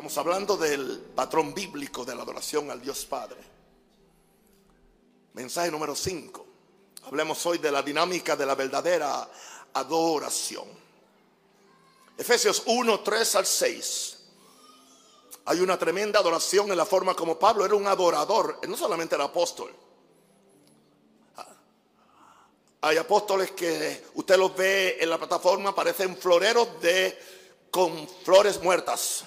Estamos hablando del patrón bíblico de la adoración al Dios Padre. Mensaje número 5. Hablemos hoy de la dinámica de la verdadera adoración. Efesios 1, 3 al 6. Hay una tremenda adoración en la forma como Pablo era un adorador, no solamente el apóstol. Hay apóstoles que usted los ve en la plataforma, parecen floreros de con flores muertas.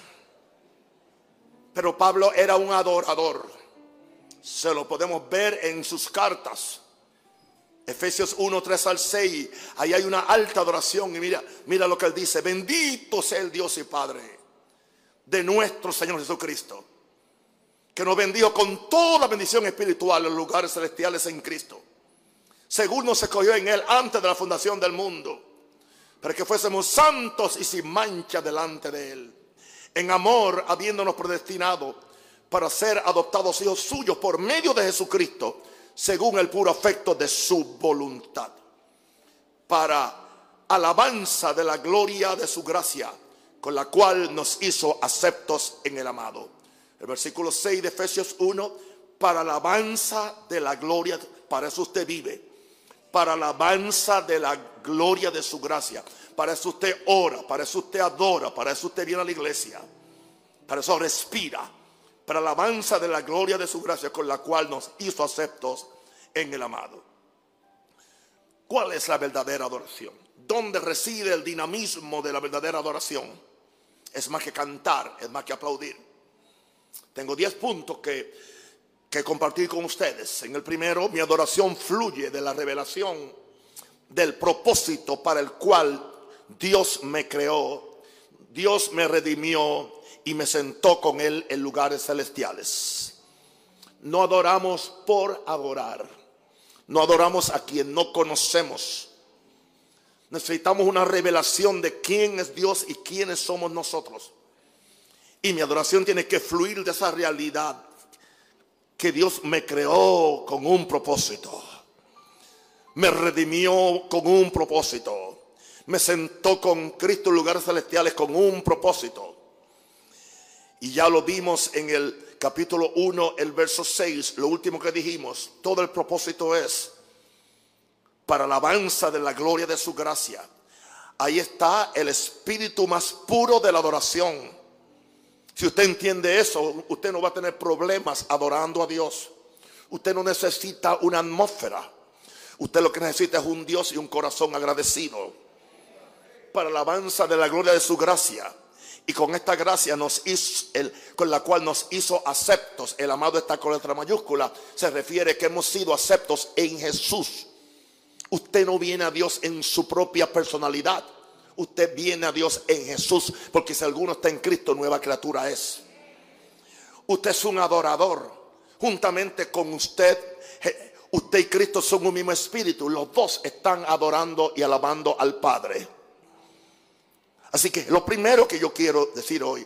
Pero Pablo era un adorador. Se lo podemos ver en sus cartas. Efesios 1, 3 al 6. Ahí hay una alta adoración. Y mira, mira lo que él dice. Bendito sea el Dios y Padre de nuestro Señor Jesucristo. Que nos bendijo con toda bendición espiritual en los lugares celestiales en Cristo. Según nos escogió en Él antes de la fundación del mundo. Para que fuésemos santos y sin mancha delante de Él. En amor, habiéndonos predestinado para ser adoptados hijos suyos por medio de Jesucristo según el puro afecto de su voluntad, para alabanza de la gloria de su gracia, con la cual nos hizo aceptos en el amado. El versículo 6 de Efesios 1, para alabanza de la gloria, para eso usted vive, para alabanza de la gloria de su gracia, para eso usted ora, para eso usted adora, para eso usted viene a la iglesia, para eso respira para alabanza de la gloria de su gracia con la cual nos hizo aceptos en el amado. ¿Cuál es la verdadera adoración? ¿Dónde reside el dinamismo de la verdadera adoración? Es más que cantar, es más que aplaudir. Tengo 10 puntos que, que compartir con ustedes. En el primero, mi adoración fluye de la revelación del propósito para el cual Dios me creó, Dios me redimió y me sentó con Él en lugares celestiales. No adoramos por adorar. No adoramos a quien no conocemos. Necesitamos una revelación de quién es Dios y quiénes somos nosotros. Y mi adoración tiene que fluir de esa realidad que Dios me creó con un propósito. Me redimió con un propósito. Me sentó con Cristo en lugares celestiales con un propósito. Y ya lo vimos en el capítulo 1, el verso 6, lo último que dijimos. Todo el propósito es para la alabanza de la gloria de su gracia. Ahí está el espíritu más puro de la adoración. Si usted entiende eso, usted no va a tener problemas adorando a Dios. Usted no necesita una atmósfera. Usted lo que necesita es un Dios y un corazón agradecido. Para la alabanza de la gloria de su gracia. Y con esta gracia nos hizo, el, con la cual nos hizo aceptos, el amado está con letra mayúscula, se refiere que hemos sido aceptos en Jesús. Usted no viene a Dios en su propia personalidad. Usted viene a Dios en Jesús, porque si alguno está en Cristo, nueva criatura es. Usted es un adorador. Juntamente con usted, usted y Cristo son un mismo espíritu. Los dos están adorando y alabando al Padre. Así que lo primero que yo quiero decir hoy,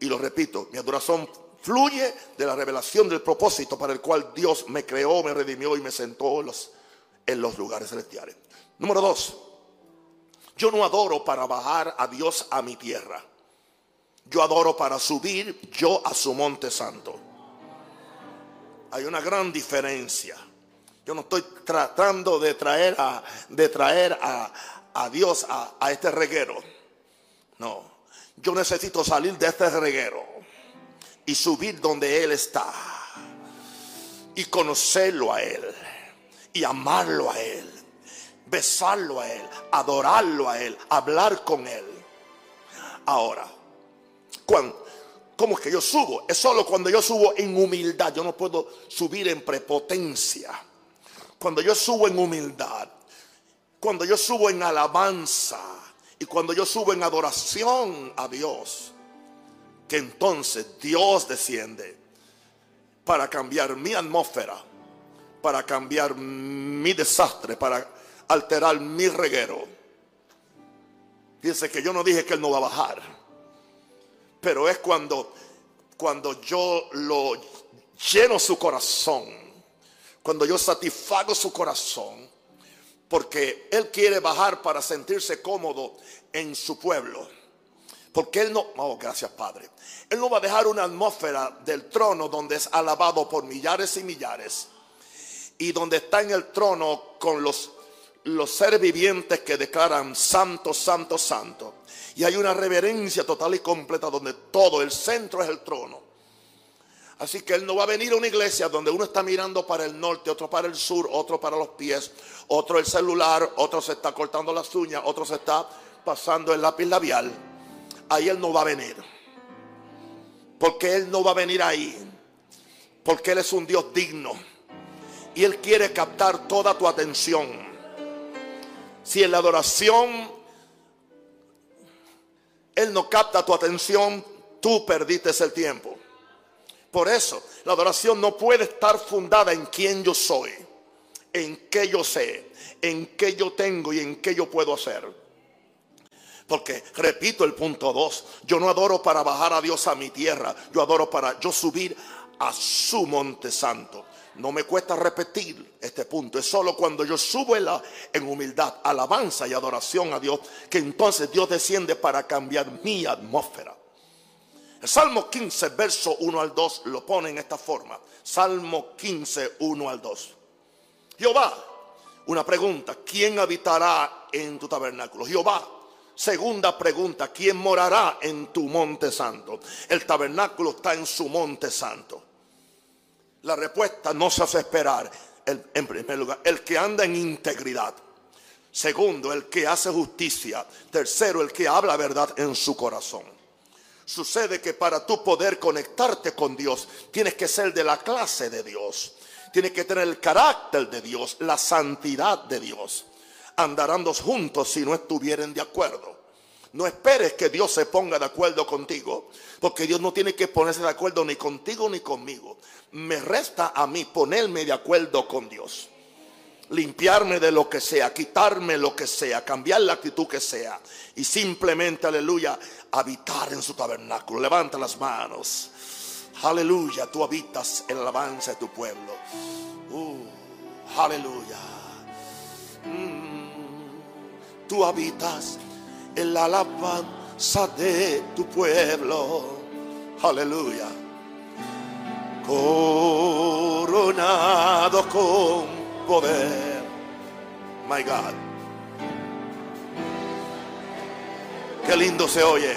y lo repito, mi adoración fluye de la revelación del propósito para el cual Dios me creó, me redimió y me sentó en los, lugares celestiales. Número dos, yo no adoro para bajar a Dios a mi tierra. Yo adoro para subir yo a su monte santo. Hay una gran diferencia. Yo no estoy tratando de traer a, de traer a, a Dios a, a este reguero. No, yo necesito salir de este reguero y subir donde Él está. Y conocerlo a Él. Y amarlo a Él. Besarlo a Él. Adorarlo a Él. Hablar con Él. Ahora, ¿cómo es que yo subo? Es solo cuando yo subo en humildad. Yo no puedo subir en prepotencia. Cuando yo subo en humildad. Cuando yo subo en alabanza y cuando yo subo en adoración a Dios, que entonces Dios desciende para cambiar mi atmósfera, para cambiar mi desastre, para alterar mi reguero. Fíjense que yo no dije que Él no va a bajar, pero es cuando, cuando yo lo lleno su corazón, cuando yo satisfago su corazón, porque Él quiere bajar para sentirse cómodo en su pueblo. Porque Él no, oh, gracias Padre. Él no va a dejar una atmósfera del trono donde es alabado por millares y millares. Y donde está en el trono con los, los seres vivientes que declaran santo, santo, santo. Y hay una reverencia total y completa donde todo el centro es el trono. Así que Él no va a venir a una iglesia donde uno está mirando para el norte, otro para el sur, otro para los pies, otro el celular, otro se está cortando las uñas, otro se está pasando el lápiz labial. Ahí Él no va a venir. Porque Él no va a venir ahí. Porque Él es un Dios digno. Y Él quiere captar toda tu atención. Si en la adoración Él no capta tu atención, tú perdiste el tiempo. Por eso, la adoración no puede estar fundada en quién yo soy, en qué yo sé, en qué yo tengo y en qué yo puedo hacer. Porque, repito el punto 2, yo no adoro para bajar a Dios a mi tierra, yo adoro para yo subir a su monte santo. No me cuesta repetir este punto, es solo cuando yo subo en, en humildad, alabanza y adoración a Dios, que entonces Dios desciende para cambiar mi atmósfera. El Salmo 15, verso 1 al 2 lo pone en esta forma. Salmo 15, 1 al 2. Jehová, una pregunta, ¿quién habitará en tu tabernáculo? Jehová. Segunda pregunta, ¿quién morará en tu monte santo? El tabernáculo está en su monte santo. La respuesta no se hace esperar. en primer lugar, el que anda en integridad. Segundo, el que hace justicia. Tercero, el que habla verdad en su corazón. Sucede que para tú poder conectarte con Dios, tienes que ser de la clase de Dios. Tienes que tener el carácter de Dios, la santidad de Dios. Andarán dos juntos si no estuvieren de acuerdo. No esperes que Dios se ponga de acuerdo contigo, porque Dios no tiene que ponerse de acuerdo ni contigo ni conmigo. Me resta a mí ponerme de acuerdo con Dios limpiarme de lo que sea, quitarme lo que sea, cambiar la actitud que sea y simplemente, aleluya, habitar en su tabernáculo. Levanta las manos. Aleluya, tú habitas en la alabanza de tu pueblo. Uh, aleluya. Mm, tú habitas en la alabanza de tu pueblo. Aleluya. Coronado con poder. My God. Qué lindo se oye.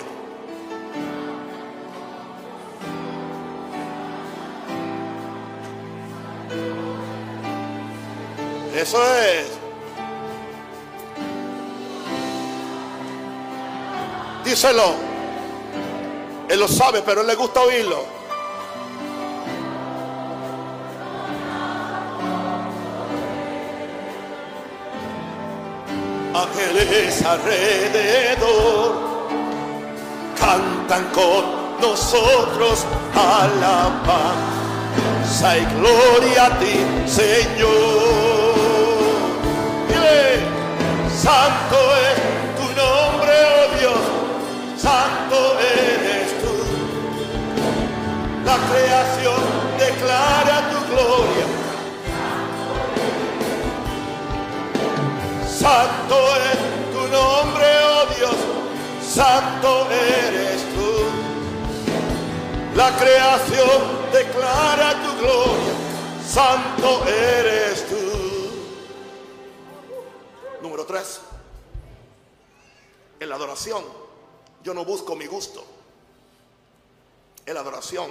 Eso es. Díselo. Él lo sabe, pero él le gusta oírlo. Ángeles alrededor cantan con nosotros alabanza y gloria a ti, Señor. Santo Santo es tu nombre, oh Dios, santo eres tú. La creación declara tu gloria, santo eres tú. Número tres, en la adoración yo no busco mi gusto. En la adoración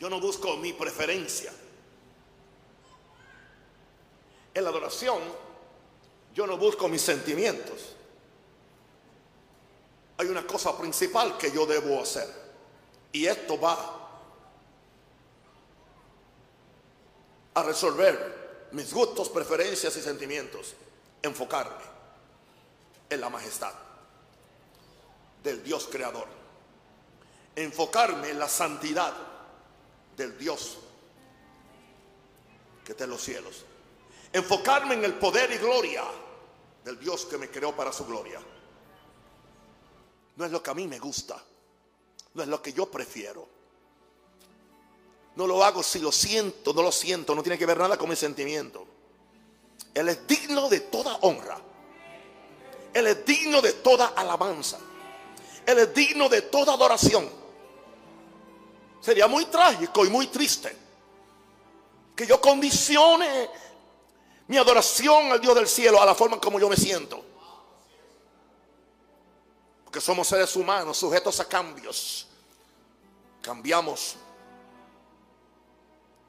yo no busco mi preferencia. En la adoración yo no busco mis sentimientos. Hay una cosa principal que yo debo hacer. Y esto va a resolver mis gustos, preferencias y sentimientos. Enfocarme en la majestad del Dios creador. Enfocarme en la santidad del Dios que está en los cielos enfocarme en el poder y gloria del Dios que me creó para su gloria. No es lo que a mí me gusta, no es lo que yo prefiero. No lo hago si lo siento, no lo siento, no tiene que ver nada con mi sentimiento. Él es digno de toda honra. Él es digno de toda alabanza. Él es digno de toda adoración. Sería muy trágico y muy triste que yo condicione mi adoración al Dios del cielo a la forma como yo me siento. Porque somos seres humanos sujetos a cambios. Cambiamos.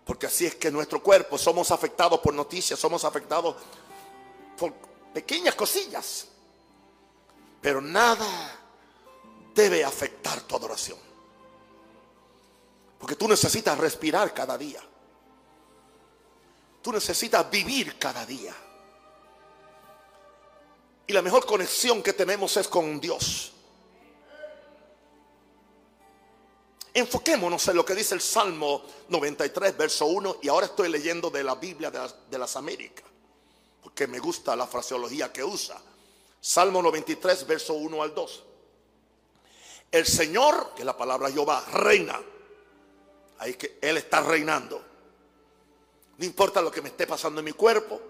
Porque así es que nuestro cuerpo somos afectados por noticias, somos afectados por pequeñas cosillas. Pero nada debe afectar tu adoración. Porque tú necesitas respirar cada día. Tú necesitas vivir cada día. Y la mejor conexión que tenemos es con Dios. Enfoquémonos en lo que dice el Salmo 93, verso 1. Y ahora estoy leyendo de la Biblia de las, Américas. Porque me gusta la fraseología que usa. Salmo 93, verso 1 al 2. El Señor, que es la palabra Jehová, reina. Ahí que Él está reinando. No importa lo que me esté pasando en mi cuerpo.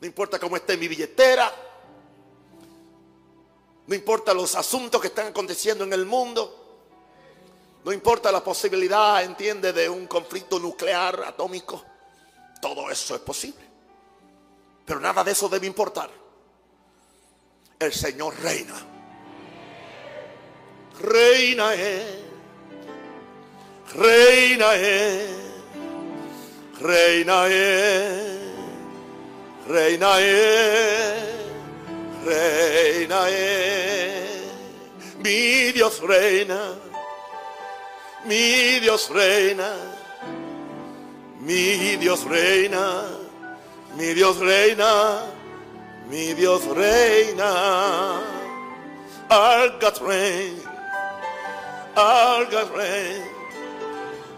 No importa cómo esté mi billetera. No importa los asuntos que están aconteciendo en el mundo. No importa la posibilidad, entiende, de un conflicto nuclear atómico. Todo eso es posible. Pero nada de eso debe importar. El Señor reina. Reina es. Reina es. Reina es, reina es, reina es, mi Dios reina, mi Dios reina, mi Dios reina, mi Dios reina, mi Dios reina. Our God reign, our God reign,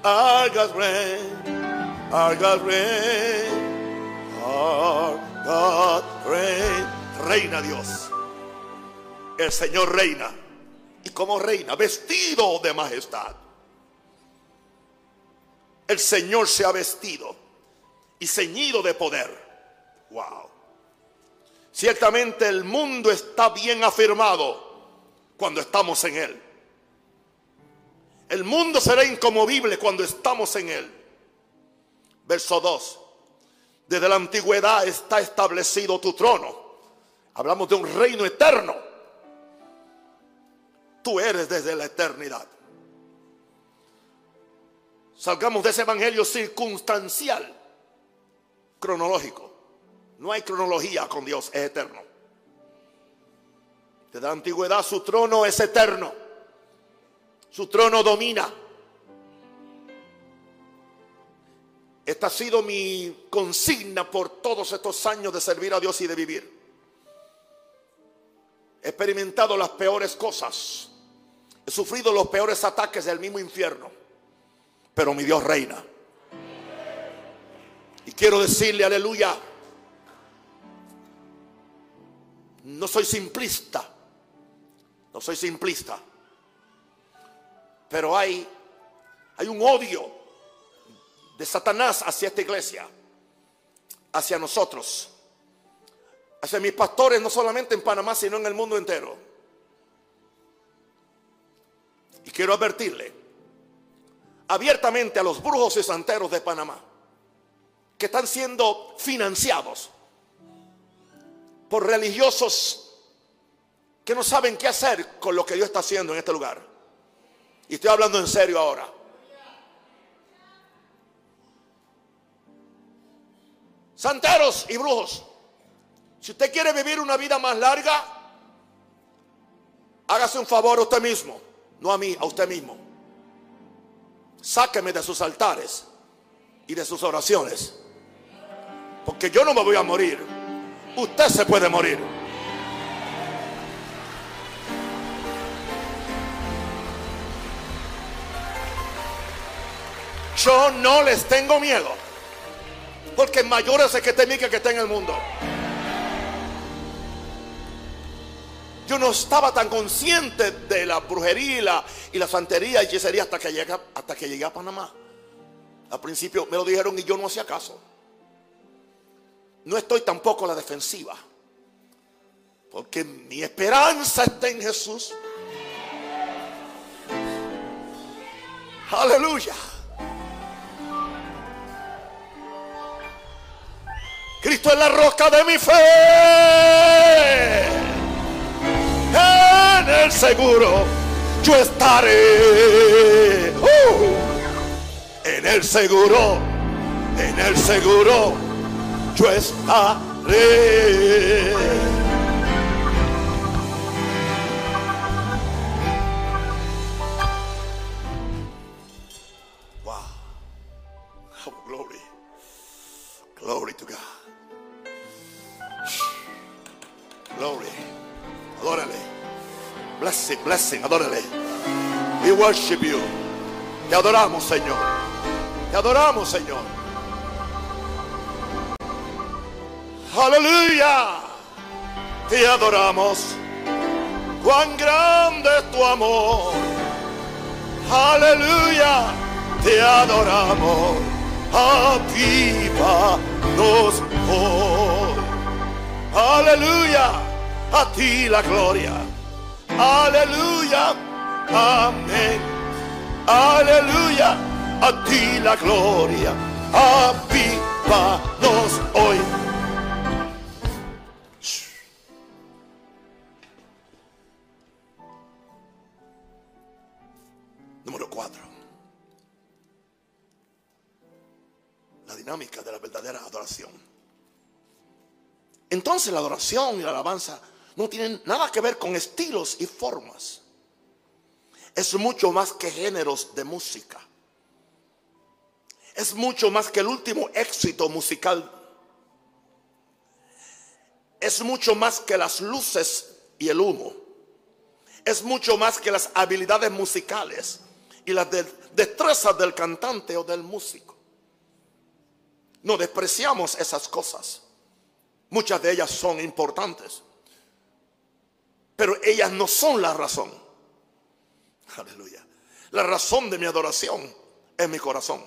our God reign. Our. Reina Dios. El Señor reina. ¿Y como reina? Vestido de majestad. El Señor se ha vestido y ceñido de poder. Wow. Ciertamente el mundo está bien afirmado cuando estamos en Él. El mundo será incomovible cuando estamos en Él. Verso 2. Desde la antigüedad está establecido tu trono. Hablamos de un reino eterno. Tú eres desde la eternidad. Salgamos de ese evangelio circunstancial, cronológico. No hay cronología con Dios, es eterno. Desde la antigüedad su trono es eterno. Su trono domina. Esta ha sido mi consigna por todos estos años de servir a Dios y de vivir. He experimentado las peores cosas. He sufrido los peores ataques del mismo infierno. Pero mi Dios reina. Y quiero decirle, aleluya, no soy simplista. No soy simplista. Pero hay, hay un odio de Satanás hacia esta iglesia, hacia nosotros, hacia mis pastores, no solamente en Panamá, sino en el mundo entero. Y quiero advertirle abiertamente a los brujos y santeros de Panamá, que están siendo financiados por religiosos que no saben qué hacer con lo que Dios está haciendo en este lugar. Y estoy hablando en serio ahora. Santeros y brujos, si usted quiere vivir una vida más larga, hágase un favor a usted mismo, no a mí, a usted mismo. Sáqueme de sus altares y de sus oraciones. Porque yo no me voy a morir. Usted se puede morir. Yo no les tengo miedo. Porque mayor es el que teme que que está en el mundo. Yo no estaba tan consciente de la brujería y la, santería y hechicería hasta que, llegué, hasta que llegué a Panamá. Al principio me lo dijeron y yo no hacía caso. no estoy tampoco a la defensiva. Porque mi esperanza está en Jesús. Aleluya. Cristo es la roca de mi fe. En el seguro yo estaré. Uh. en el seguro, en el seguro yo estaré. Blessing, blessing, adórale. We worship you. Te adoramos, Señor. Te adoramos, Señor. Aleluya. Te adoramos. Cuán grande es tu amor. Aleluya. Te adoramos. Avívanos hoy. Aleluya. A ti la gloria. Aleluya. Amén. Aleluya. A ti la gloria. Avívanos hoy. Número cuatro. La dinámica de la verdadera adoración. Entonces la adoración y la alabanza no tienen nada que ver con estilos y formas. Es mucho más que géneros de música. Es mucho más que el último éxito musical. Es mucho más que las luces y el humo. Es mucho más que las habilidades musicales y las de- destrezas del cantante o del músico. No despreciamos esas cosas. Muchas de ellas son importantes. Pero ellas no son la razón. Aleluya. La razón de mi adoración es mi corazón.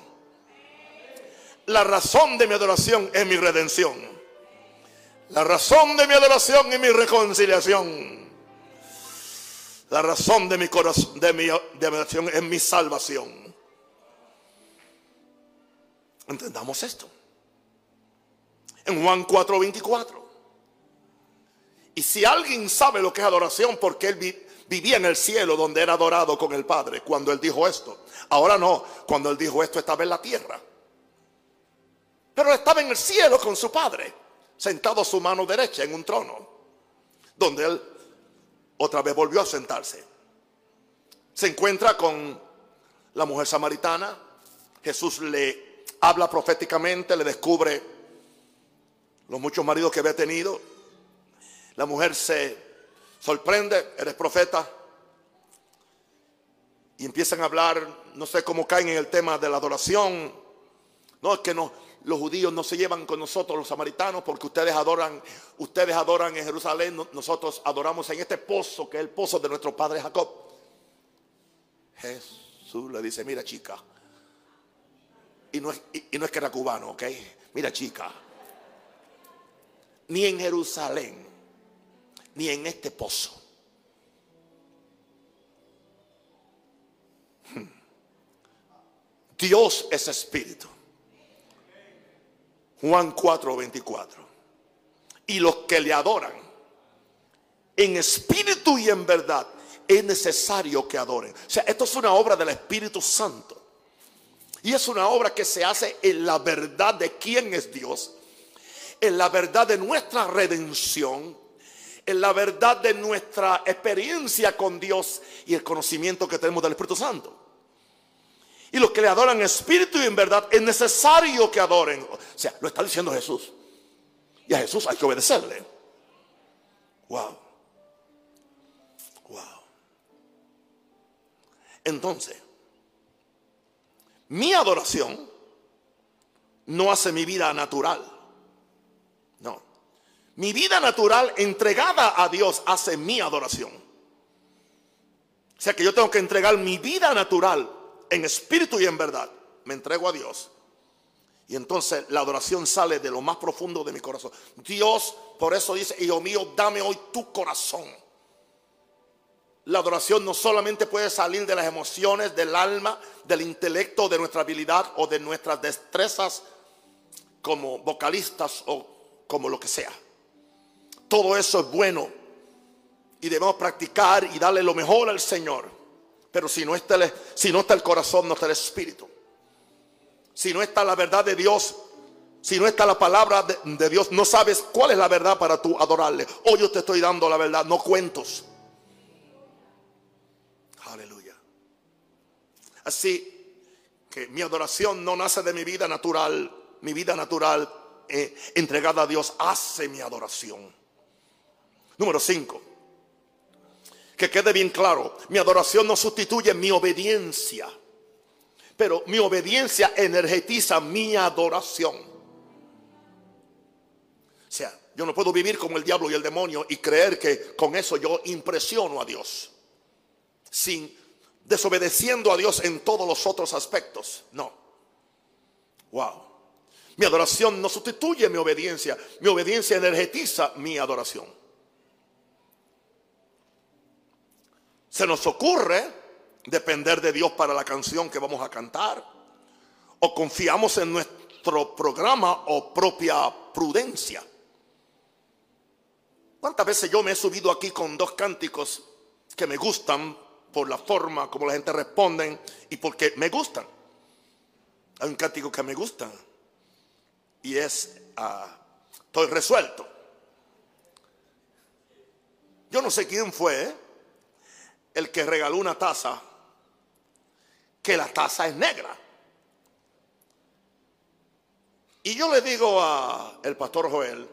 La razón de mi adoración es mi redención. La razón de mi adoración es mi reconciliación. La razón de mi corazón, de mi, de mi adoración es mi salvación. Entendamos esto. En Juan 4:24. Y si alguien sabe lo que es adoración, porque él vi- vivía en el cielo donde era adorado con el Padre cuando él dijo esto. Ahora no, cuando él dijo esto estaba en la tierra. Pero estaba en el cielo con su Padre, sentado a su mano derecha en un trono, donde él otra vez volvió a sentarse. Se encuentra con la mujer samaritana. Jesús le habla proféticamente, le descubre los muchos maridos que había tenido. La mujer se sorprende, eres profeta. Y empiezan a hablar, no sé cómo caen en el tema de la adoración. No, es que los judíos no se llevan con nosotros los samaritanos porque ustedes adoran, ustedes adoran en Jerusalén, no- nosotros adoramos en este pozo que es el pozo de nuestro padre Jacob. Jesús le dice, mira chica, y no es que era cubano, ok, mira chica, ni en Jerusalén, ni en este pozo. Hmm. Dios es espíritu. Juan 4, 24. Y los que le adoran en espíritu y en verdad es necesario que adoren. O sea, esto es una obra del Espíritu Santo. Y es una obra que se hace en la verdad de quién es Dios, en la verdad de nuestra redención, en la verdad de nuestra experiencia con Dios y el conocimiento que tenemos del Espíritu Santo. Y los que le adoran espíritu y en verdad es necesario que adoren. O sea, lo está diciendo Jesús. Y a Jesús hay que obedecerle. Wow. Wow. Entonces, mi adoración no hace mi vida natural. Mi vida natural entregada a Dios hace mi adoración. O sea que yo tengo que entregar mi vida natural en espíritu y en verdad. Me entrego a Dios. Y entonces la adoración sale de lo más profundo de mi corazón. Dios, por eso dice, hijo mío, dame hoy tu corazón. La adoración no solamente puede salir de las emociones, del alma, del intelecto, de nuestra habilidad o de nuestras destrezas como vocalistas o como lo que sea. Todo eso es bueno y debemos practicar y darle lo mejor al Señor. Pero si no está el, corazón, no está el espíritu. Si no está la verdad de Dios, si no está la palabra de, de Dios, no sabes cuál es la verdad para tú adorarle. Hoy yo te estoy dando la verdad, no cuentos. Aleluya. Así que mi adoración no nace de mi vida natural. Mi vida natural eh, entregada a Dios hace mi adoración. Número 5. Que quede bien claro, mi adoración no sustituye mi obediencia, pero mi obediencia energetiza mi adoración. O sea, yo no puedo vivir como el diablo y el demonio y creer que con eso yo impresiono a Dios sin desobedeciendo a Dios en todos los otros aspectos. No. Wow. Mi adoración no sustituye mi obediencia. Mi obediencia energetiza mi adoración. Se nos ocurre depender de Dios para la canción que vamos a cantar. O confiamos en nuestro programa o propia prudencia. ¿Cuántas veces yo me he subido aquí con dos cánticos que me gustan por la forma como la gente responde y porque me gustan. Hay un cántico que me gusta y es ah, Estoy resuelto. Yo no sé quién fue el que regaló una taza que la taza es negra. Y yo le digo a el pastor Joel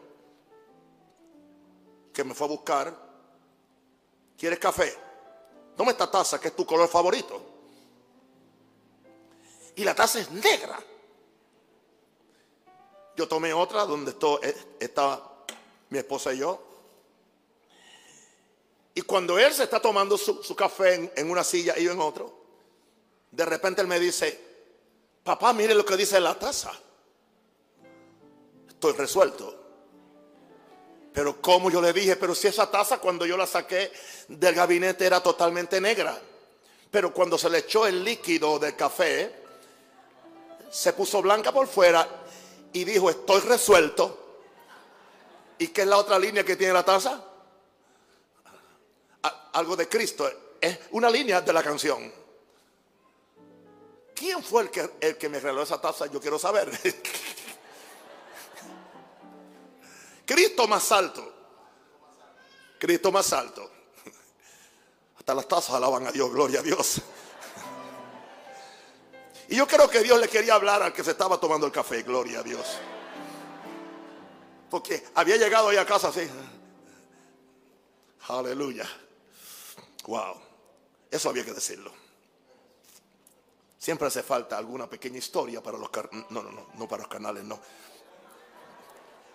que me fue a buscar, ¿quieres café? Toma esta taza que es tu color favorito. Y la taza es negra. Yo tomé otra donde eh, está mi esposa y yo. Y cuando él se está tomando su, café en, en, una silla y yo en otro, de repente él me dice, papá, mire lo que dice la taza. Estoy resuelto. Pero como yo le dije, pero si esa taza cuando yo la saqué del gabinete era totalmente negra. Pero cuando se le echó el líquido del café, se puso blanca por fuera y dijo, estoy resuelto. ¿Y qué es la otra línea que tiene la taza? Algo de Cristo. Es una línea de la canción. ¿Quién fue el que, el que me regaló esa taza? Yo quiero saber. Cristo más alto. Cristo más alto. Hasta las tazas alaban a Dios, gloria a Dios. Y yo creo que Dios le quería hablar al que se estaba tomando el café, gloria a Dios. Porque había llegado ahí a casa así. Aleluya. Wow. Eso había que decirlo. Siempre hace falta alguna pequeña historia para los no, no, no, no para los canales, no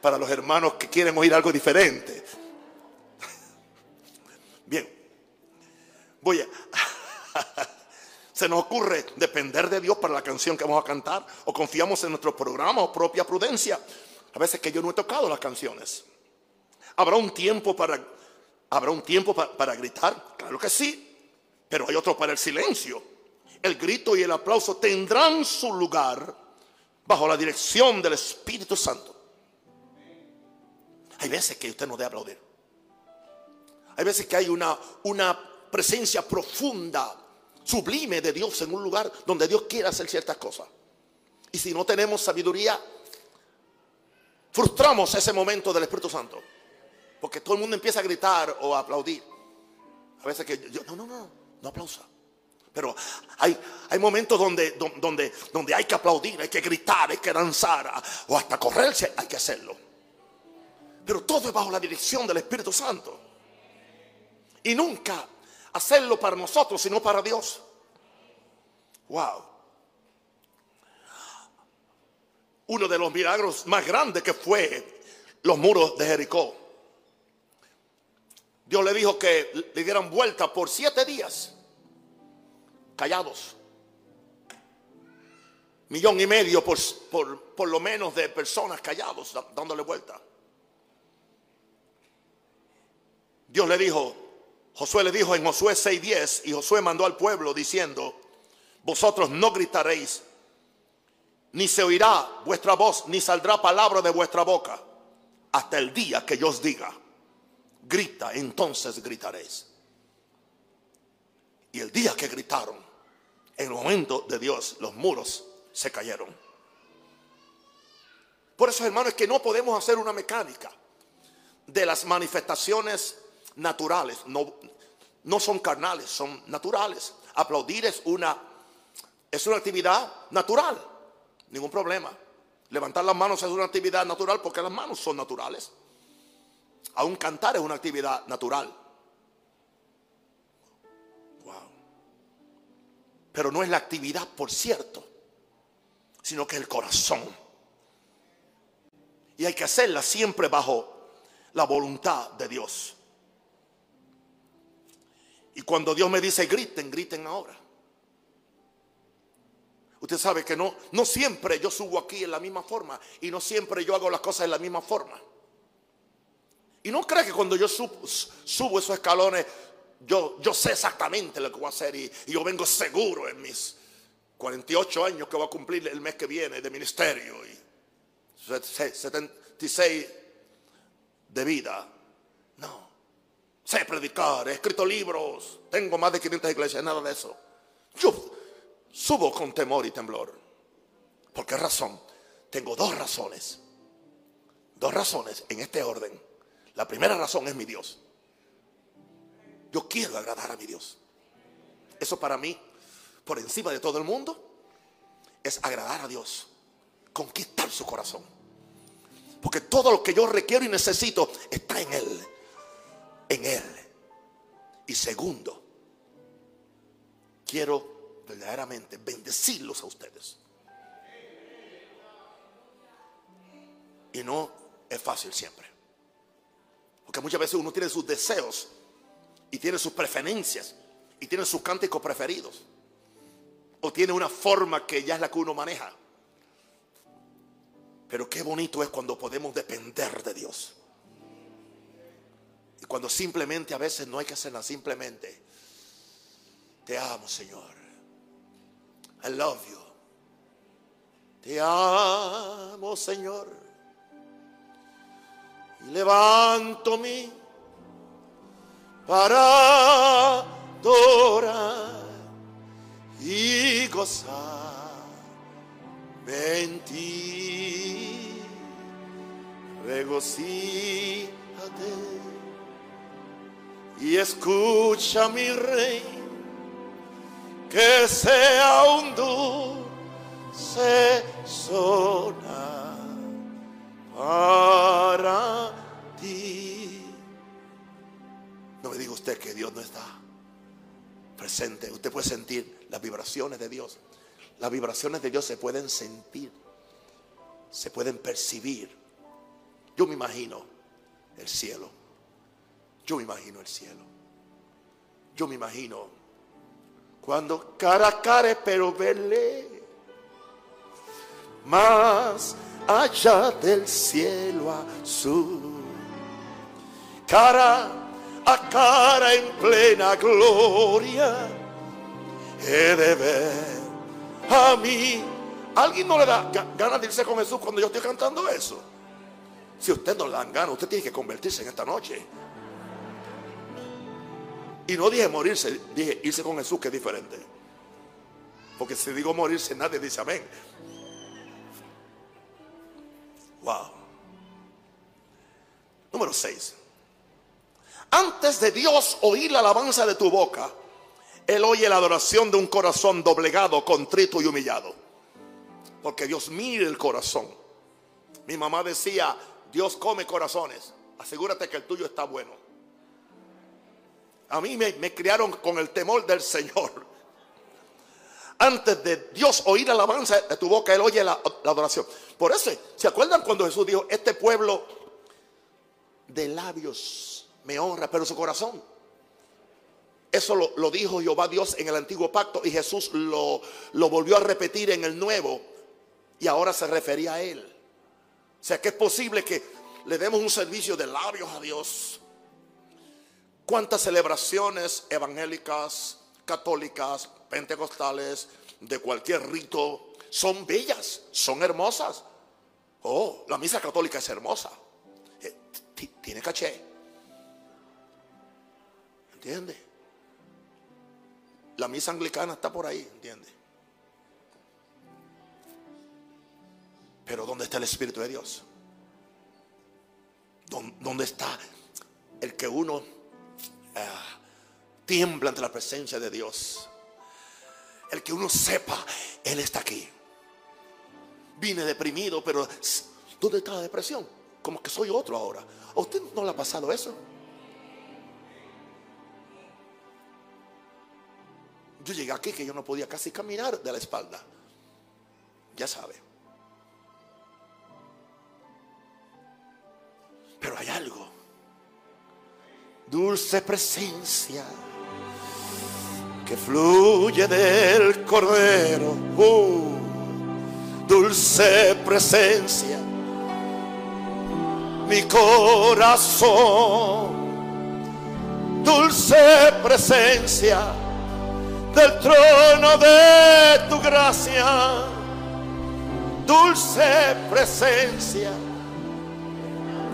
para los hermanos que quieren oír algo diferente. Bien, voy a... Se nos ocurre depender de Dios para la canción que vamos a cantar o confiamos en nuestro programa o propia prudencia. A veces que yo no he tocado las canciones. ¿Habrá un tiempo para, habrá un tiempo para, gritar? Claro que sí, pero hay otro para el silencio. El grito y el aplauso tendrán su lugar bajo la dirección del Espíritu Santo. Hay veces que usted no debe aplaudir. Hay veces que hay una, una presencia profunda, sublime de Dios en un lugar donde Dios quiere hacer ciertas cosas. Y si no tenemos sabiduría, frustramos ese momento del Espíritu Santo. Porque todo el mundo empieza a gritar o a aplaudir. A veces que yo, no, no, no, no aplausa. Pero hay, hay momentos donde, donde, donde hay que aplaudir, hay que gritar, hay que danzar, o hasta correrse, hay que hacerlo. Pero todo es bajo la dirección del Espíritu Santo. Y nunca hacerlo para nosotros, sino para Dios. Wow. Uno de los milagros más grandes que fue los muros de Jericó. Dios le dijo que le dieran vuelta por siete días, callados. millón y medio por, por, por lo menos de personas callados dándole vuelta. Dios le dijo, Josué le dijo en Josué 6:10 y Josué mandó al pueblo diciendo, vosotros no gritaréis, ni se oirá vuestra voz, ni saldrá palabra de vuestra boca, hasta el día que yo os diga, grita, entonces gritaréis. Y el día que gritaron, en el momento de Dios, los muros se cayeron. Por eso, hermanos, es que no podemos hacer una mecánica de las manifestaciones naturales, no, no son carnales, son naturales. Aplaudir es una, es una actividad natural, ningún problema. Levantar las manos es una actividad natural porque las manos son naturales. Aún cantar es una actividad natural. Wow. Pero no es la actividad, por cierto, sino que el corazón. Y hay que hacerla siempre bajo la voluntad de Dios. Y cuando Dios me dice griten, griten ahora. Usted sabe que no, no siempre yo subo aquí en la misma forma y no siempre yo hago las cosas en la misma forma. Y no cree que cuando yo subo, esos escalones, yo, yo sé exactamente lo que voy a hacer y, y yo vengo seguro en mis 48 años que voy a cumplir el mes que viene de ministerio y 76 de vida. No sé predicar, he escrito libros, tengo más de 500 iglesias, nada de eso. Yo subo con temor y temblor. ¿Por qué razón? Tengo dos razones. Dos razones en este orden. La primera razón es mi Dios. Yo quiero agradar a mi Dios. Eso para mí, por encima de todo el mundo, es agradar a Dios. Conquistar su corazón. Porque todo lo que yo requiero y necesito está en Él en Él. Y segundo, quiero verdaderamente bendecirlos a ustedes. Y no es fácil siempre. Muchas veces uno tiene sus deseos y tiene sus preferencias y tiene sus cánticos preferidos. O tiene una forma que ya es la que uno maneja. Pero qué bonito es cuando podemos depender de Dios. Y cuando simplemente a veces no hay que hacerla, simplemente te amo, Señor. I love you. Te amo, Señor. Y levanto mi para adorar y gozar en ti. Regocíjate y escucha mi rey, que sea un dulce sonar para ti. No me diga usted que Dios no está presente. Usted puede sentir las vibraciones de Dios. Las vibraciones de Dios se pueden sentir, se pueden percibir. Yo me imagino el cielo yo me imagino el cielo. Yo me imagino cuando cara a cara pero verle más allá del cielo azul. Cara a cara en plena gloria he de ver a mí. ¿Alguien no le da ganas de irse con Jesús cuando yo estoy cantando eso? Si usted no le dan ganas, usted tiene que convertirse en esta noche. Y no dije morirse, dije irse con Jesús, que es diferente. Porque si digo morirse, nadie dice amén. Número 6. Antes de Dios oír la alabanza de tu boca, Él oye la adoración de un corazón doblegado, contrito y humillado. Porque Dios mira el corazón. Mi mamá decía, Dios come corazones. Asegúrate que el tuyo está bueno. A mí me, criaron con el temor del Señor. Antes de Dios oír la alabanza de tu boca, Él oye la, adoración. Por eso, ¿se acuerdan cuando Jesús dijo, este pueblo de labios me honra, pero su corazón? Eso lo, dijo Jehová Dios en el antiguo pacto y Jesús lo, lo volvió a repetir en el nuevo Y ahora se refería a Él. O sea que es posible que le demos un servicio de labios a Dios. ¿Cuántas celebraciones evangélicas, católicas, pentecostales, de cualquier rito, son bellas, son hermosas? Oh, la misa católica es hermosa. Eh, tiene caché. ¿Entiende? La misa anglicana está por ahí, ¿entiende? Pero ¿dónde está el Espíritu de Dios? ¿Dónde está el que uno eh, tiembla ante la presencia de Dios? El que uno sepa, Él está aquí. Vine deprimido, pero ¿dónde está la depresión? Como que soy otro ahora. ¿A usted no le ha pasado eso? Yo llegué aquí que yo no podía casi caminar de la espalda. Ya sabe. Pero hay algo. Dulce presencia que fluye del cordero. Uh, dulce presencia. Mi corazón. Dulce presencia del trono de tu gracia. Dulce presencia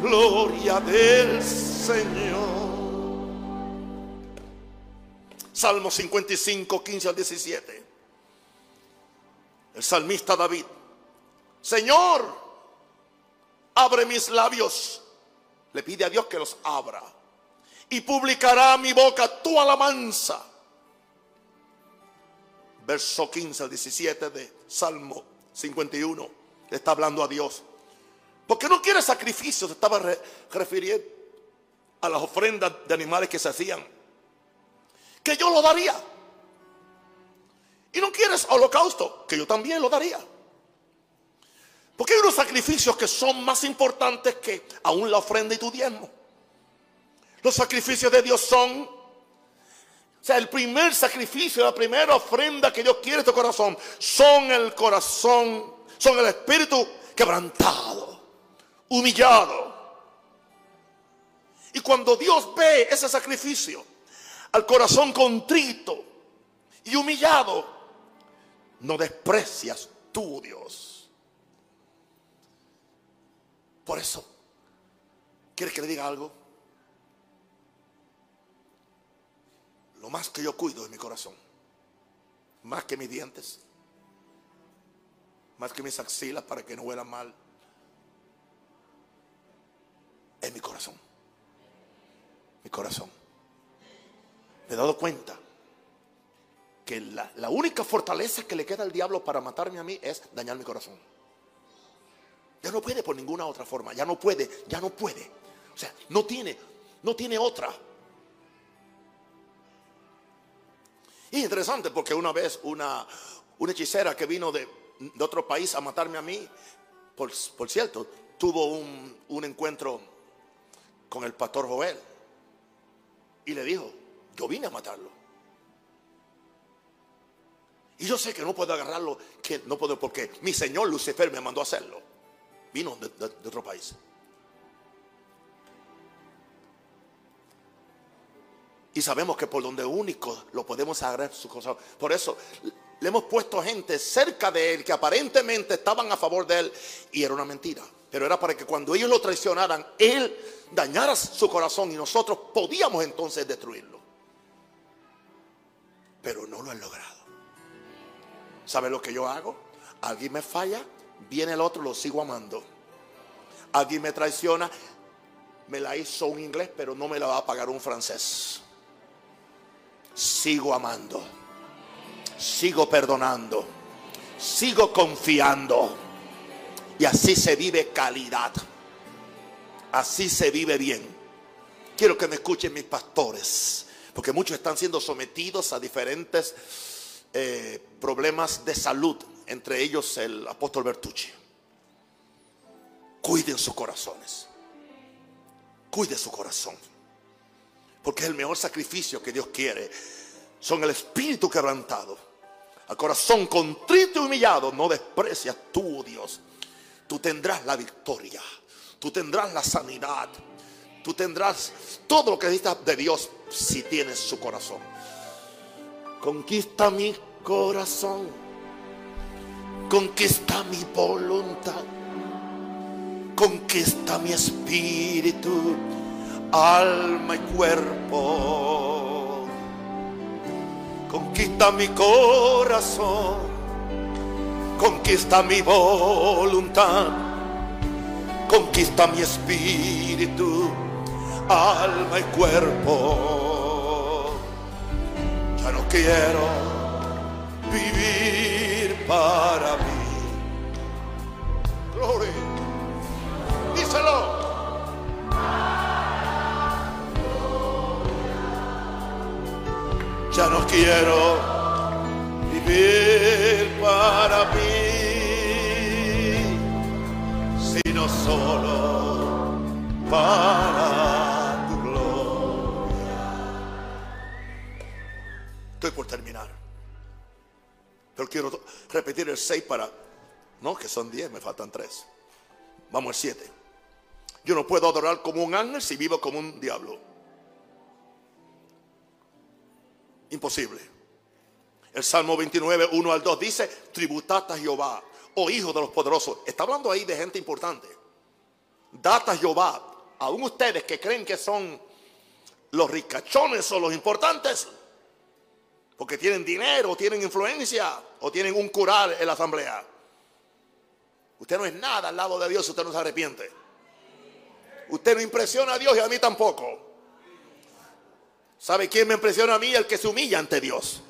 gloria del Señor. Salmo 55, 15 al 17. El salmista David. Señor, abre mis labios. Le pide a Dios que los abra. Y publicará mi boca tu alabanza. Verso 15 al 17 de Salmo 51. Le está hablando a Dios. Porque no quiere sacrificios, estaba refiriendo a las ofrendas de animales que se hacían. Que yo lo daría. Y no quieres holocausto, que yo también lo daría. Porque hay unos sacrificios que son más importantes que aún la ofrenda y tu diezmo. Los sacrificios de Dios son, o sea, el primer sacrificio, la primera ofrenda que Dios quiere en tu corazón, son el corazón, son el espíritu quebrantado humillado. Y cuando Dios ve ese sacrificio, al corazón contrito y humillado, no desprecias tú, Dios. Por eso, ¿quieres que le diga algo? Lo más que yo cuido es mi corazón, más que mis dientes, más que mis axilas para que no huelan mal es mi corazón. Mi corazón. He dado cuenta que la, única fortaleza que le queda al diablo para matarme a mí es dañar mi corazón. Ya no puede por ninguna otra forma. Ya no puede, ya no puede. O sea, no tiene, no tiene otra. Y interesante porque una vez una, una hechicera que vino de, otro país a matarme a mí, por, cierto, tuvo un, un encuentro con el pastor Joel y le dijo, yo vine a matarlo. Y yo sé que no puedo agarrarlo, que no puedo porque mi señor Lucifer me mandó a hacerlo. Vino de, otro país. Y sabemos que por donde único lo podemos agarrar su cosa. Por eso le hemos puesto gente cerca de él que aparentemente estaban a favor de él y era una mentira. Pero era para que cuando ellos lo traicionaran, él dañara su corazón y nosotros podíamos entonces destruirlo. Pero no lo han logrado. ¿Sabe lo que yo hago? Alguien me falla, viene el otro, lo sigo amando. Alguien me traiciona, me la hizo un inglés, pero no me la va a pagar un francés. Sigo amando, sigo perdonando, sigo confiando. Y así se vive calidad. Así se vive bien. Quiero que me escuchen mis pastores, porque muchos están siendo sometidos a diferentes eh, problemas de salud, entre ellos el apóstol Bertucci. Cuiden sus corazones. Cuide su corazón. Porque el mejor sacrificio que Dios quiere. Son el espíritu quebrantado al corazón contrito y humillado, no desprecias tú, Dios. Tú tendrás la victoria, tú tendrás la sanidad, tú tendrás todo lo que necesitas de Dios si tienes su corazón. Conquista mi corazón, conquista mi voluntad, conquista mi espíritu, alma y cuerpo. Conquista mi corazón, conquista mi voluntad, conquista mi espíritu, alma y cuerpo. Ya no quiero vivir para mí. Gloria. Díselo. Ya no quiero vivir para mí, sino solo para Estoy por terminar. Pero quiero repetir el 6 para... No, que son 10, me faltan 3. Vamos al 7. Yo no puedo adorar como un ángel si vivo como un diablo. Imposible. El Salmo 29, 1 al 2 dice, tributad a Jehová, oh hijo de los poderosos. Está hablando ahí de gente importante. Data Jehová, aún ustedes que creen que son los ricachones o los importantes, porque tienen dinero, tienen influencia o tienen un cural en la asamblea. Usted no es nada al lado de Dios, usted no se arrepiente. Usted no impresiona a Dios y a mí tampoco. ¿Sabe quién me impresiona a mí? El que se humilla ante Dios.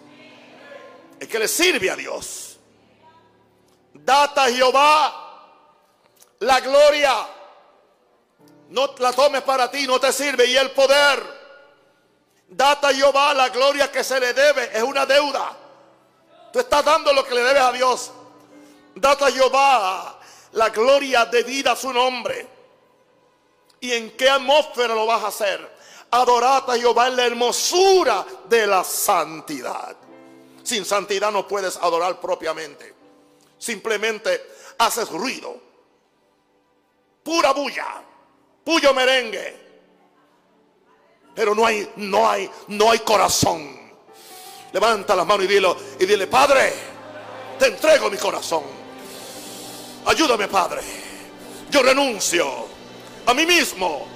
El que le sirve a Dios. Data a Jehová la gloria. No la tomes para ti, no te sirve. Y el poder. Data a Jehová la gloria que se le debe. Es una deuda. Tú estás dando lo que le debes a Dios. Data a Jehová la gloria debida a su nombre. ¿Y en qué atmósfera lo vas a hacer? Adorad a Jehová en la hermosura de la santidad. Sin santidad no puedes adorar propiamente. Simplemente haces ruido. Pura bulla. Puyo merengue. Pero no hay, no hay, no hay corazón. Levanta las manos y dile, y dile, Padre, te entrego mi corazón. Ayúdame, Padre. Yo renuncio a mí mismo.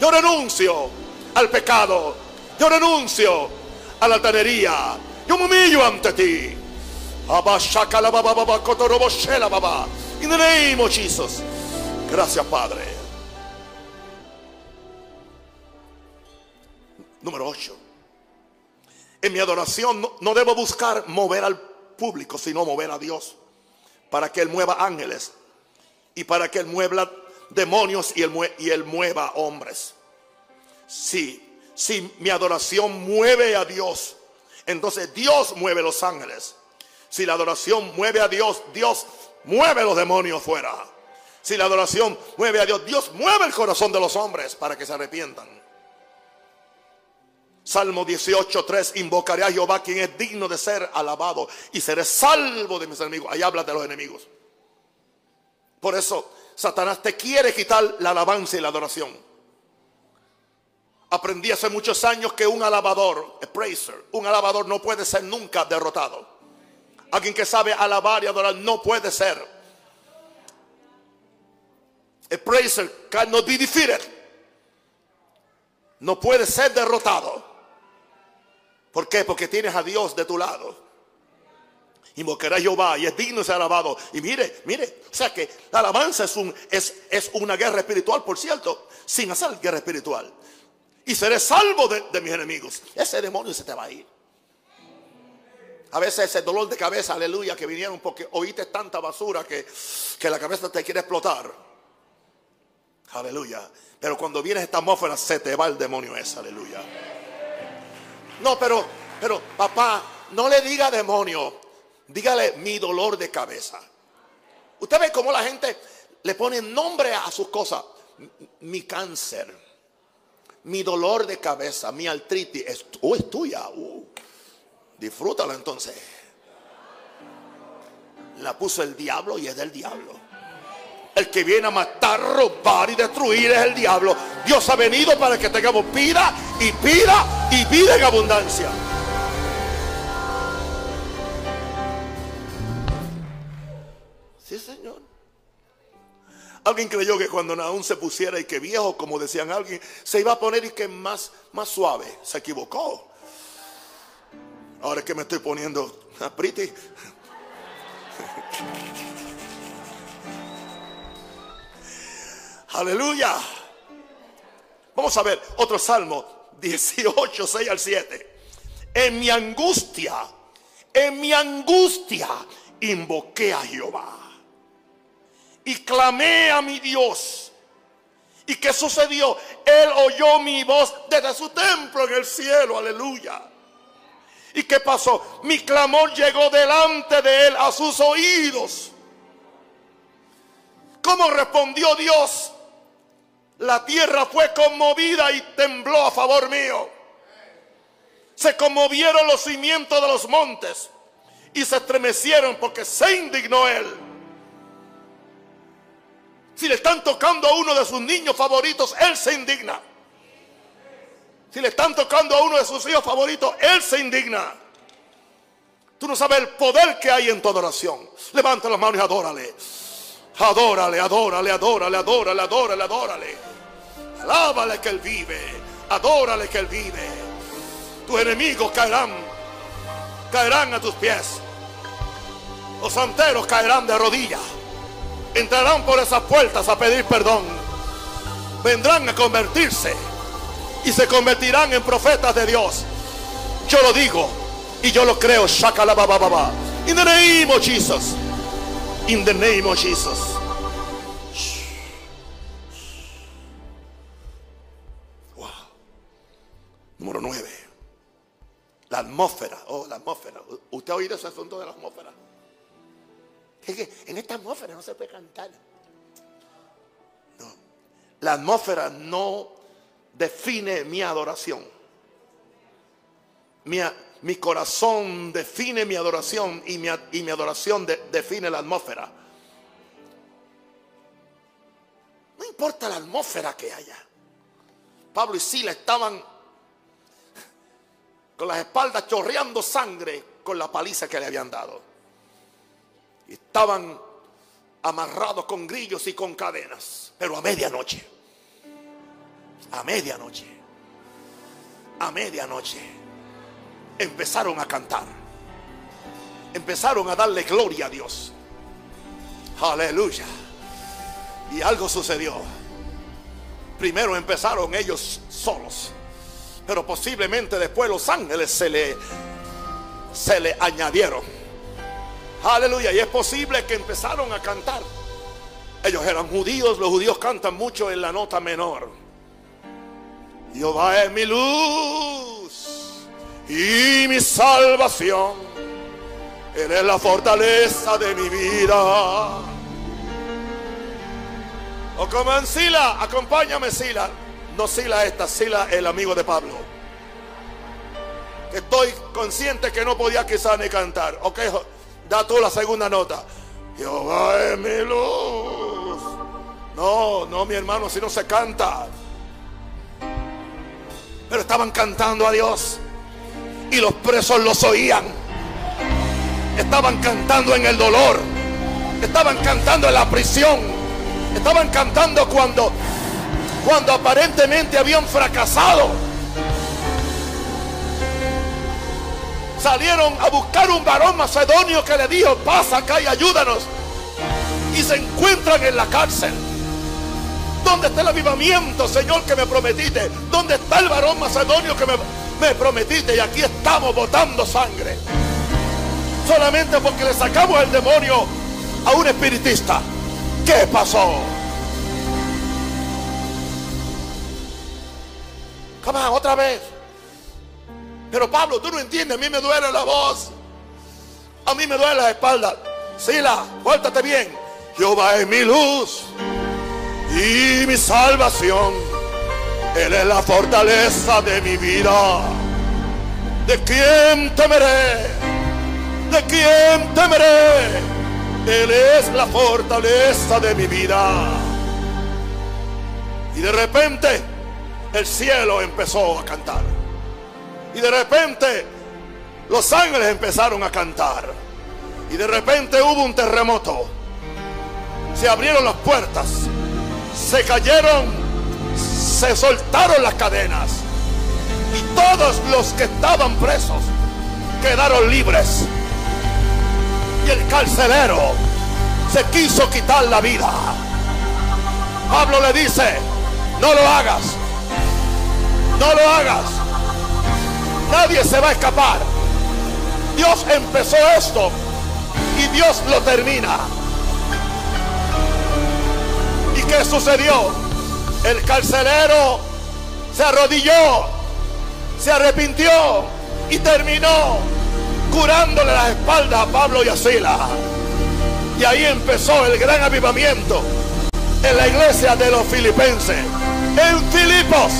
Yo renuncio al pecado. Yo renuncio a la altanería. Yo me humillo ante ti. In the name of Jesus. Gracias, Padre. Número 8. En mi adoración no, no, debo buscar mover al público, sino mover a Dios. Para que Él mueva ángeles. Y para que Él mueva demonios y Él, y él mueva hombres. Si, si mi adoración mueve a Dios, entonces Dios mueve los ángeles. Si la adoración mueve a Dios, Dios mueve los demonios fuera. Si la adoración mueve a Dios, Dios mueve el corazón de los hombres para que se arrepientan. Salmo 18:3 Invocaré a Jehová quien es digno de ser alabado y seré salvo de mis enemigos. Ahí habla de los enemigos. Por eso Satanás te quiere quitar la alabanza y la adoración. Aprendí hace muchos años que un alabador, a praiser, un alabador no puede ser nunca derrotado. Alguien que sabe alabar y adorar no puede ser. A praiser cannot be defeated. No puede ser derrotado. ¿Por qué? Porque tienes a Dios de tu lado. Invocará Jehová y es digno de ser alabado. Y mire, mire, o sea que la alabanza es, un, es, es una guerra espiritual, por cierto, sin hacer guerra espiritual y seré salvo de, mis enemigos. Ese demonio se te va a ir. A veces ese dolor de cabeza, aleluya, que vinieron porque oíste tanta basura que, que la cabeza te quiere explotar. Aleluya. Pero cuando vienes esta atmósfera se te va el demonio ese, aleluya. No, pero, pero papá, no le diga demonio, dígale mi dolor de cabeza. Usted ve cómo la gente le pone nombre a sus cosas. Mi cáncer mi dolor de cabeza, mi artritis, es, uh, es tuya. Uh, disfrútala entonces. la puso el diablo y es del diablo. El que viene a matar, robar y destruir es el diablo. Dios ha venido para que tengamos vida y vida y vida en abundancia. Sí, Señor. Alguien creyó que cuando aún se pusiera y que viejo, como decían alguien, se iba a poner y que más, más suave. Se equivocó. Ahora es que me estoy poniendo a pretty. Aleluya. Vamos a ver otro salmo 18, 6 al 7. En mi angustia, en mi angustia, invoqué a Jehová y clamé a mi Dios. ¿Y qué sucedió? Él oyó mi voz desde su templo en el cielo, aleluya. ¿Y qué pasó? Mi clamor llegó delante de él a sus oídos. ¿Cómo respondió Dios? La tierra fue conmovida y tembló a favor mío. Se conmovieron los cimientos de los montes y se estremecieron porque se indignó él. Si le están tocando a uno de sus niños favoritos, él se indigna. Si le están tocando a uno de sus hijos favoritos, él se indigna. Tú no sabes el poder que hay en tu adoración. Levanta las manos y adórale. Adórale, adórale, adórale, adórale, adórale, adórale. Alábale que Él vive. Adórale que Él vive. Tus enemigos caerán. Caerán a tus pies. Los santeros caerán de rodillas. Entrarán por esas puertas a pedir perdón. Vendrán a convertirse. Y se convertirán en profetas de Dios. Yo lo digo. Y yo lo creo. Shakalabababa. In the name of Jesus. In the name of Jesus. Wow. Número 9. La atmósfera. Oh, la atmósfera. ¿Usted ha oído ese asunto de la atmósfera? Es que en esta atmósfera no se puede cantar. No. La atmósfera no define mi adoración. Mi corazón define mi adoración y mi, y mi adoración de, define la atmósfera. No importa la atmósfera que haya. Pablo y Sila estaban con las espaldas chorreando sangre con la paliza que le habían dado. Estaban amarrados con grillos y con cadenas, pero a medianoche. A medianoche. A medianoche empezaron a cantar. Empezaron a darle gloria a Dios. Aleluya. Y algo sucedió. Primero empezaron ellos solos. Pero posiblemente después los ángeles se le, se le añadieron. Aleluya. Y es posible que empezaron a cantar. Ellos eran judíos. Los judíos cantan mucho en la nota menor. Jehová es mi luz y mi salvación. Él es la fortaleza de mi vida. O como en Sila, acompáñame Sila. No Sila esta, Sila el amigo de Pablo. Estoy consciente que no podía quizás ni cantar. Ok, da tú la segunda nota. Jehová es mi luz. No, no, mi hermano, si no se canta. Pero estaban cantando a Dios. Y los presos los oían. Estaban cantando en el dolor. Estaban cantando en la prisión. Estaban cantando cuando cuando aparentemente habían fracasado. Salieron a buscar un varón macedonio que le dijo, pasa acá y ayúdanos. Y se encuentran en la cárcel. ¿Dónde está el avivamiento, Señor, que me prometiste? ¿Dónde está el varón macedonio que me, me prometiste? Y aquí estamos botando sangre. Solamente porque le sacamos el demonio a un espiritista. ¿Qué pasó? Come on, otra vez. Pero Pablo, tú no entiendes, a mí me duele la voz. A mí me duele la espalda. Sila, vuéltate bien. Jehová es mi luz y mi salvación. Él es la fortaleza de mi vida. ¿De quién temeré? ¿De quién temeré? Él es la fortaleza de mi vida. Y de repente el cielo empezó a cantar. Y de repente los ángeles empezaron a cantar. Y de repente hubo un terremoto. Se abrieron las puertas. Se cayeron. Se soltaron las cadenas. Y todos los que estaban presos quedaron libres. Y el carcelero se quiso quitar la vida. Pablo le dice, no lo hagas. No lo hagas. Nadie se va a escapar. Dios empezó esto y Dios lo termina. ¿Y qué sucedió? El carcelero se arrodilló, se arrepintió y terminó curándole la espalda a Pablo y a Sila. Y ahí empezó el gran avivamiento en la iglesia de los filipenses. En Filipos,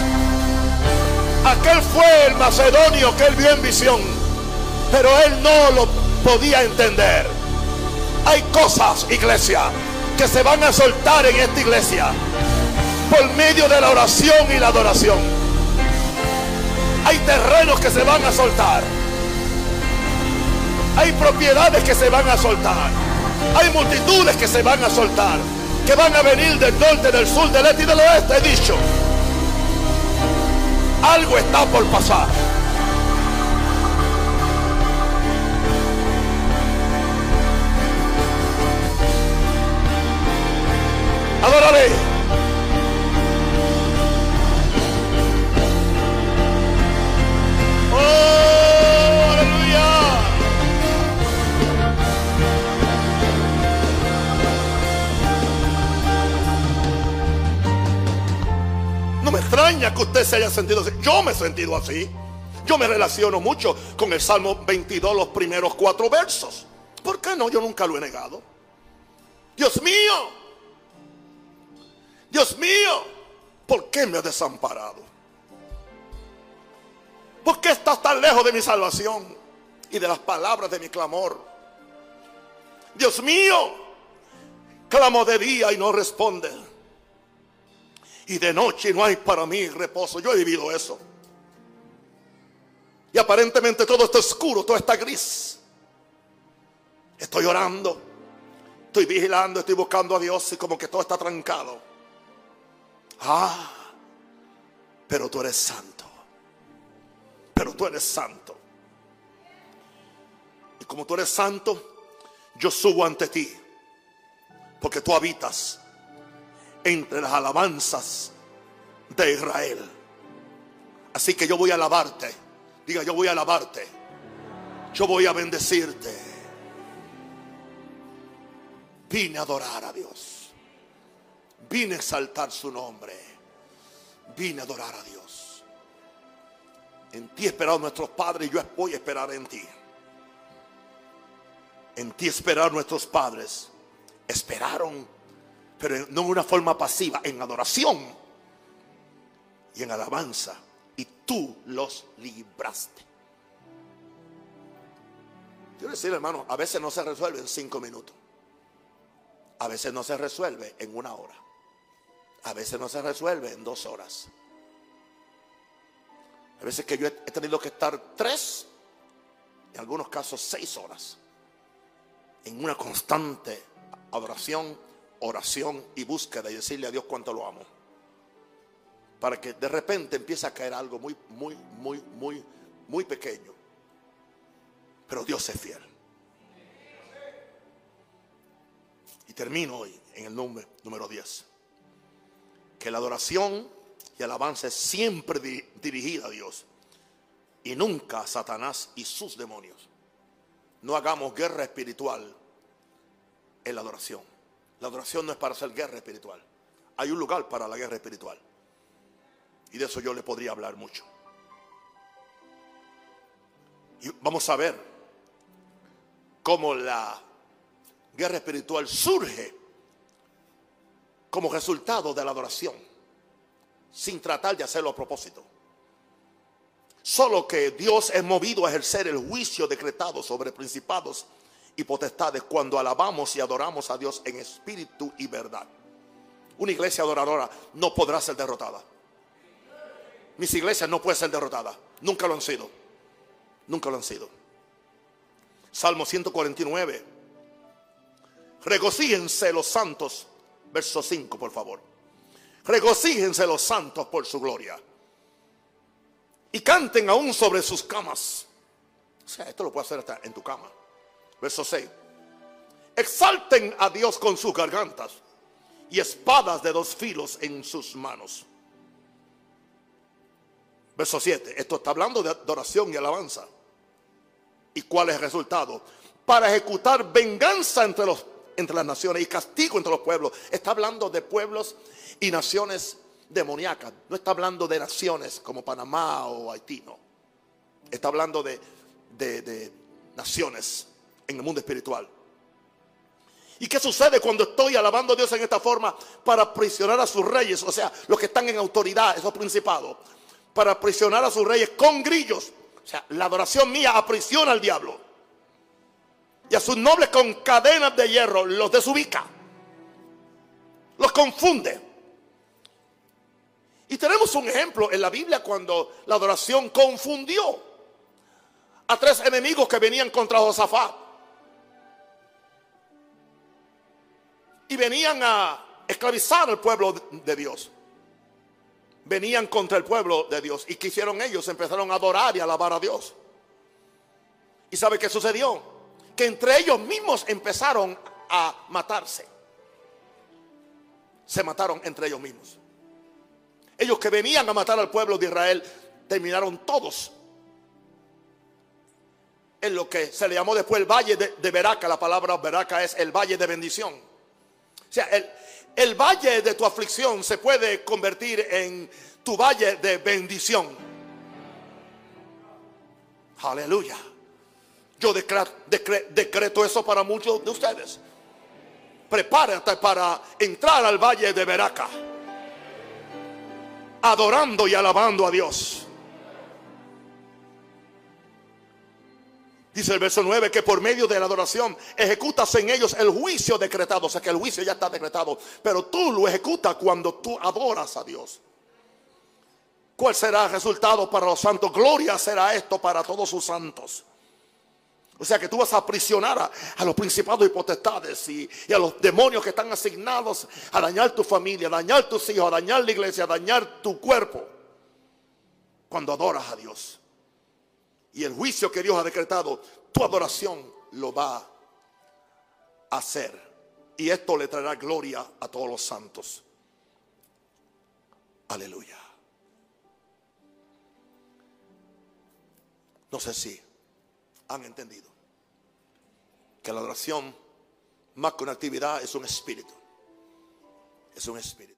aquel fue el macedonio que él vio en visión, pero él no lo podía entender. Hay cosas, iglesia, que se van a soltar en esta iglesia por medio de la oración y la adoración. Hay terrenos que se van a soltar. Hay propiedades que se van a soltar. Hay multitudes que se van a soltar. Que van a venir del norte, del sur, del este y del oeste. He dicho. Algo está por pasar. Se haya sentido así. Yo me he sentido así. Yo me relaciono mucho con el Salmo 22, los primeros cuatro versos. ¿Por qué no? Yo nunca lo he negado. Dios mío. Dios mío. ¿Por qué me ha desamparado? ¿Por qué estás tan lejos de mi salvación y de las palabras de mi clamor? Dios mío, clamo de día y no responde. Y de noche no hay para mí reposo. Yo he vivido eso. Y aparentemente todo está oscuro, todo está gris. Estoy orando, estoy vigilando, estoy buscando a Dios y como que todo está trancado. Ah, pero tú eres santo pero tú eres santo. Y como tú eres santo, yo subo ante ti, porque tú habitas entre las alabanzas de Israel. Así que yo voy a alabarte. Diga, yo voy a alabarte. Yo voy a bendecirte. Vine a adorar a Dios. Vine a exaltar su nombre. Vine a adorar a Dios. En ti esperaron nuestros padres y yo voy a esperar en ti. En ti esperaron nuestros padres. Esperaron, pero no en una forma pasiva, en adoración y en alabanza. Y tú los libraste. Quiero decir, hermano, a veces no se resuelve en cinco minutos. A veces no se resuelve en una hora. A veces no se resuelve en dos horas. A veces que yo he tenido que estar tres, en algunos casos seis horas, en una constante adoración, oración y búsqueda y decirle a Dios cuánto lo amo. Para que de repente empiece a caer algo muy, muy, muy, muy, muy pequeño. Pero Dios es fiel. Y termino hoy en el número, número 10. Que la adoración y alabanza es siempre dirigida a Dios y nunca a Satanás y sus demonios. No hagamos guerra espiritual en la adoración. La adoración no es para hacer guerra espiritual. Hay un lugar para la guerra espiritual. Y de eso yo le podría hablar mucho. Y vamos a ver cómo la guerra espiritual surge como resultado de la adoración sin tratar de hacerlo a propósito. Solo que Dios es movido a ejercer el juicio decretado sobre principados y potestades cuando alabamos y adoramos a Dios en espíritu y verdad. Una iglesia adoradora no podrá ser derrotada. Mis iglesias no pueden ser derrotadas. Nunca lo han sido. Nunca lo han sido. Salmo 149. Regocíjense los santos. Verso 5, por favor. Regocíjense los santos por su gloria. Y canten aún sobre sus camas. O sea, esto lo puede hacer hasta en tu cama. Verso 6. Exalten a Dios con sus gargantas y espadas de dos filos en sus manos. Verso 7. Esto está hablando de adoración y alabanza. ¿Y cuál es el resultado? Para ejecutar venganza entre, los, entre las naciones y castigo entre los pueblos. Está hablando de pueblos y naciones demoníacas. No está hablando de naciones como Panamá o Haití, no. Está hablando de, de, de naciones en el mundo espiritual. ¿Y qué sucede cuando estoy alabando a Dios en esta forma para aprisionar a sus reyes? O sea, los que están en autoridad, esos principados, para aprisionar a sus reyes con grillos. O sea, la adoración mía aprisiona al diablo. Y a sus nobles con cadenas de hierro los desubica. Los confunde. Y tenemos un ejemplo en la Biblia cuando la adoración confundió a tres enemigos que venían contra Josafat. Y venían a esclavizar al pueblo de Dios. Venían contra el pueblo de Dios y quisieron ellos, empezaron a adorar y alabar a Dios. ¿Y sabe qué sucedió? Que entre ellos mismos empezaron a matarse. Se mataron entre ellos mismos. Ellos que venían a matar al pueblo de Israel terminaron todos en lo que se le llamó después el valle de, de Beraca. La palabra Beraca es el valle de bendición. Sea, el, valle de tu aflicción se puede convertir en tu valle de bendición. Aleluya. Yo decreto eso para muchos de ustedes. Prepárate para entrar al valle de Beraca. Adorando y alabando a Dios. Dice el verso 9 que por medio de la adoración ejecutas en ellos el juicio decretado. O sea que el juicio ya está decretado. Pero tú lo ejecutas cuando tú adoras a Dios. ¿Cuál será el resultado para los santos? Gloria será esto para todos sus santos. O sea que tú vas a aprisionar a, los principados y potestades y, y, a los demonios que están asignados a dañar tu familia, a dañar tus hijos, a dañar la iglesia, a dañar tu cuerpo. Cuando adoras a Dios y el juicio que Dios ha decretado, tu adoración lo va a hacer. Y esto le traerá gloria a todos los santos. Aleluya. No sé si han entendido que la adoración, más que una actividad, es un espíritu. Es un espíritu.